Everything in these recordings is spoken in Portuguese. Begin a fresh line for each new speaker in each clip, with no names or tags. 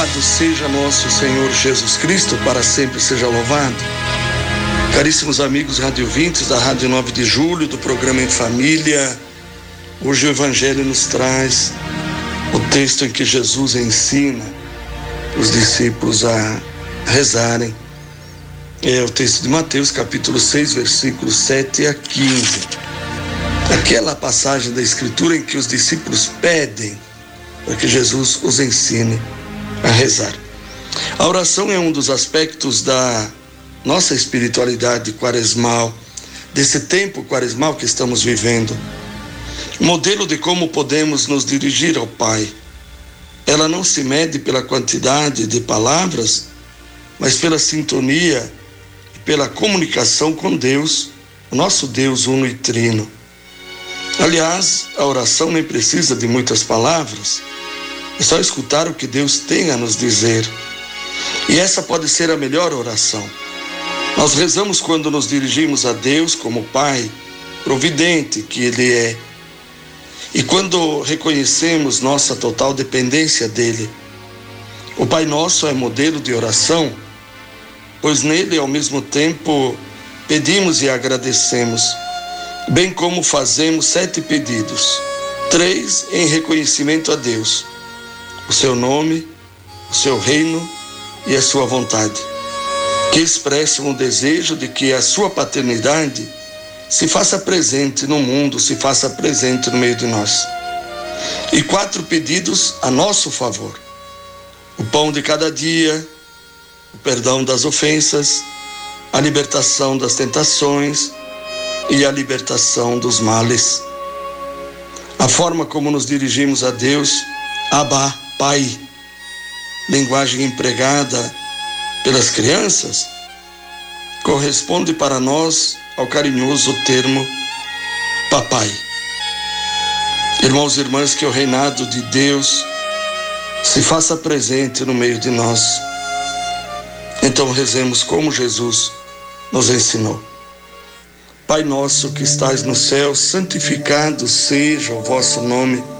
Louvado seja nosso Senhor Jesus Cristo, para sempre seja louvado. Caríssimos amigos radiovintes da Rádio 9 de Julho, do programa Em Família, hoje o Evangelho nos traz o texto em que Jesus ensina os discípulos a rezarem. É o texto de Mateus, capítulo 6, versículos 7 a 15. Aquela passagem da Escritura em que os discípulos pedem para que Jesus os ensine a rezar. A oração é um dos aspectos da nossa espiritualidade quaresmal, desse tempo quaresmal que estamos vivendo. Modelo de como podemos nos dirigir ao Pai. Ela não se mede pela quantidade de palavras, mas pela sintonia e pela comunicação com Deus, o nosso Deus uno e trino. Aliás, a oração nem precisa de muitas palavras é só escutar o que Deus tem a nos dizer. E essa pode ser a melhor oração. Nós rezamos quando nos dirigimos a Deus como Pai providente que Ele é. E quando reconhecemos nossa total dependência dele. O Pai Nosso é modelo de oração, pois nele, ao mesmo tempo, pedimos e agradecemos, bem como fazemos sete pedidos: três em reconhecimento a Deus o seu nome, o seu reino e a sua vontade, que expressam o desejo de que a sua paternidade se faça presente no mundo, se faça presente no meio de nós. E quatro pedidos a nosso favor: o pão de cada dia, o perdão das ofensas, a libertação das tentações e a libertação dos males. A forma como nos dirigimos a Deus, Abba, pai, linguagem empregada pelas crianças, corresponde para nós ao carinhoso termo papai. Irmãos e irmãs, que o reinado de Deus se faça presente no meio de nós. Então rezemos como Jesus nos ensinou. Pai nosso que estais no céu, santificado seja o vosso nome.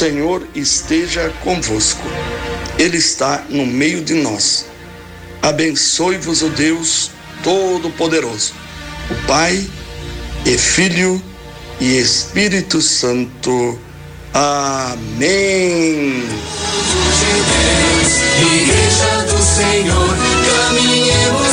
Senhor esteja convosco. Ele está no meio de nós. Abençoe-vos o Deus Todo-Poderoso, o Pai e Filho e Espírito Santo. Amém. Igreja do Senhor, caminhemos.